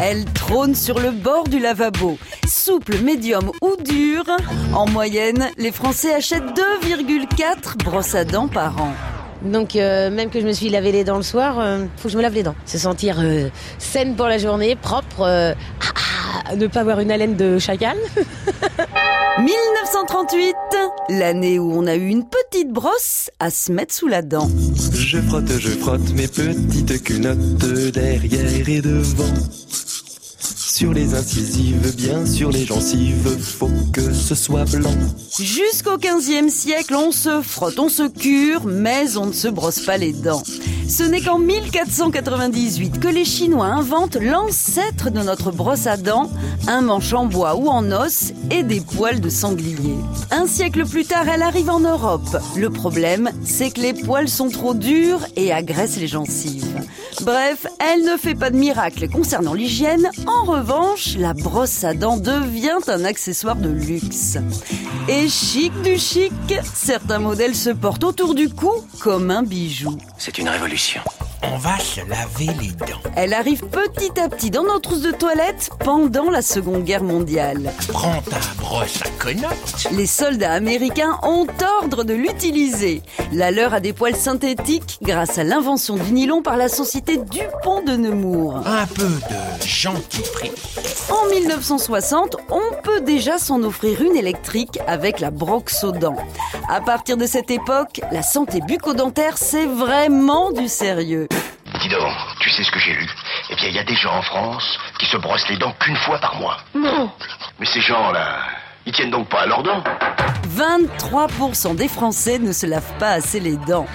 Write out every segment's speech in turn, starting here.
Elle trône sur le bord du lavabo. Souple, médium ou dure, en moyenne, les Français achètent 2,4 brosses à dents par an. Donc euh, même que je me suis lavé les dents le soir, euh, faut que je me lave les dents. Se sentir euh, saine pour la journée, propre, euh, ah, ah, ne pas avoir une haleine de chacal. 1938, l'année où on a eu une petite brosse à se mettre sous la dent. Je frotte, je frotte mes petites cunottes derrière et devant. Sur les incisives, bien sur les gencives, faut que ce soit blanc. Jusqu'au 15e siècle, on se frotte, on se cure, mais on ne se brosse pas les dents. Ce n'est qu'en 1498 que les Chinois inventent l'ancêtre de notre brosse à dents, un manche en bois ou en os et des poils de sanglier. Un siècle plus tard, elle arrive en Europe. Le problème, c'est que les poils sont trop durs et agressent les gencives. Bref, elle ne fait pas de miracle concernant l'hygiène. En revanche, la brosse à dents devient un accessoire de luxe. Et chic du chic, certains modèles se portent autour du cou comme un bijou. C'est une révolution. On va se laver les dents. Elle arrive petit à petit dans nos trousses de toilette pendant la Seconde Guerre mondiale. Prends ta brosse à connotes. Les soldats américains ont ordre de l'utiliser. La leur a des poils synthétiques grâce à l'invention du nylon par la société Dupont de Nemours. Un peu de dentifrice. En 1960, on peut déjà s'en offrir une électrique avec la Broxodan. À partir de cette époque, la santé bucco-dentaire, c'est vraiment du sérieux. Dis donc, tu sais ce que j'ai lu Eh bien, il y a des gens en France qui se brossent les dents qu'une fois par mois. Non. Mais ces gens-là, ils tiennent donc pas à leurs dents 23% des Français ne se lavent pas assez les dents.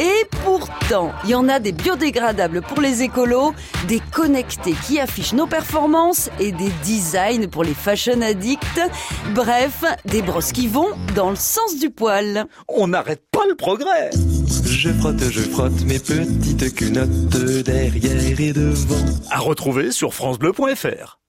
Et pourtant, il y en a des biodégradables pour les écolos, des connectés qui affichent nos performances et des designs pour les fashion addicts. Bref, des brosses qui vont dans le sens du poil. On n'arrête pas le progrès. Je frotte, je frotte mes petites cunottes derrière et devant. À retrouver sur francebleu.fr.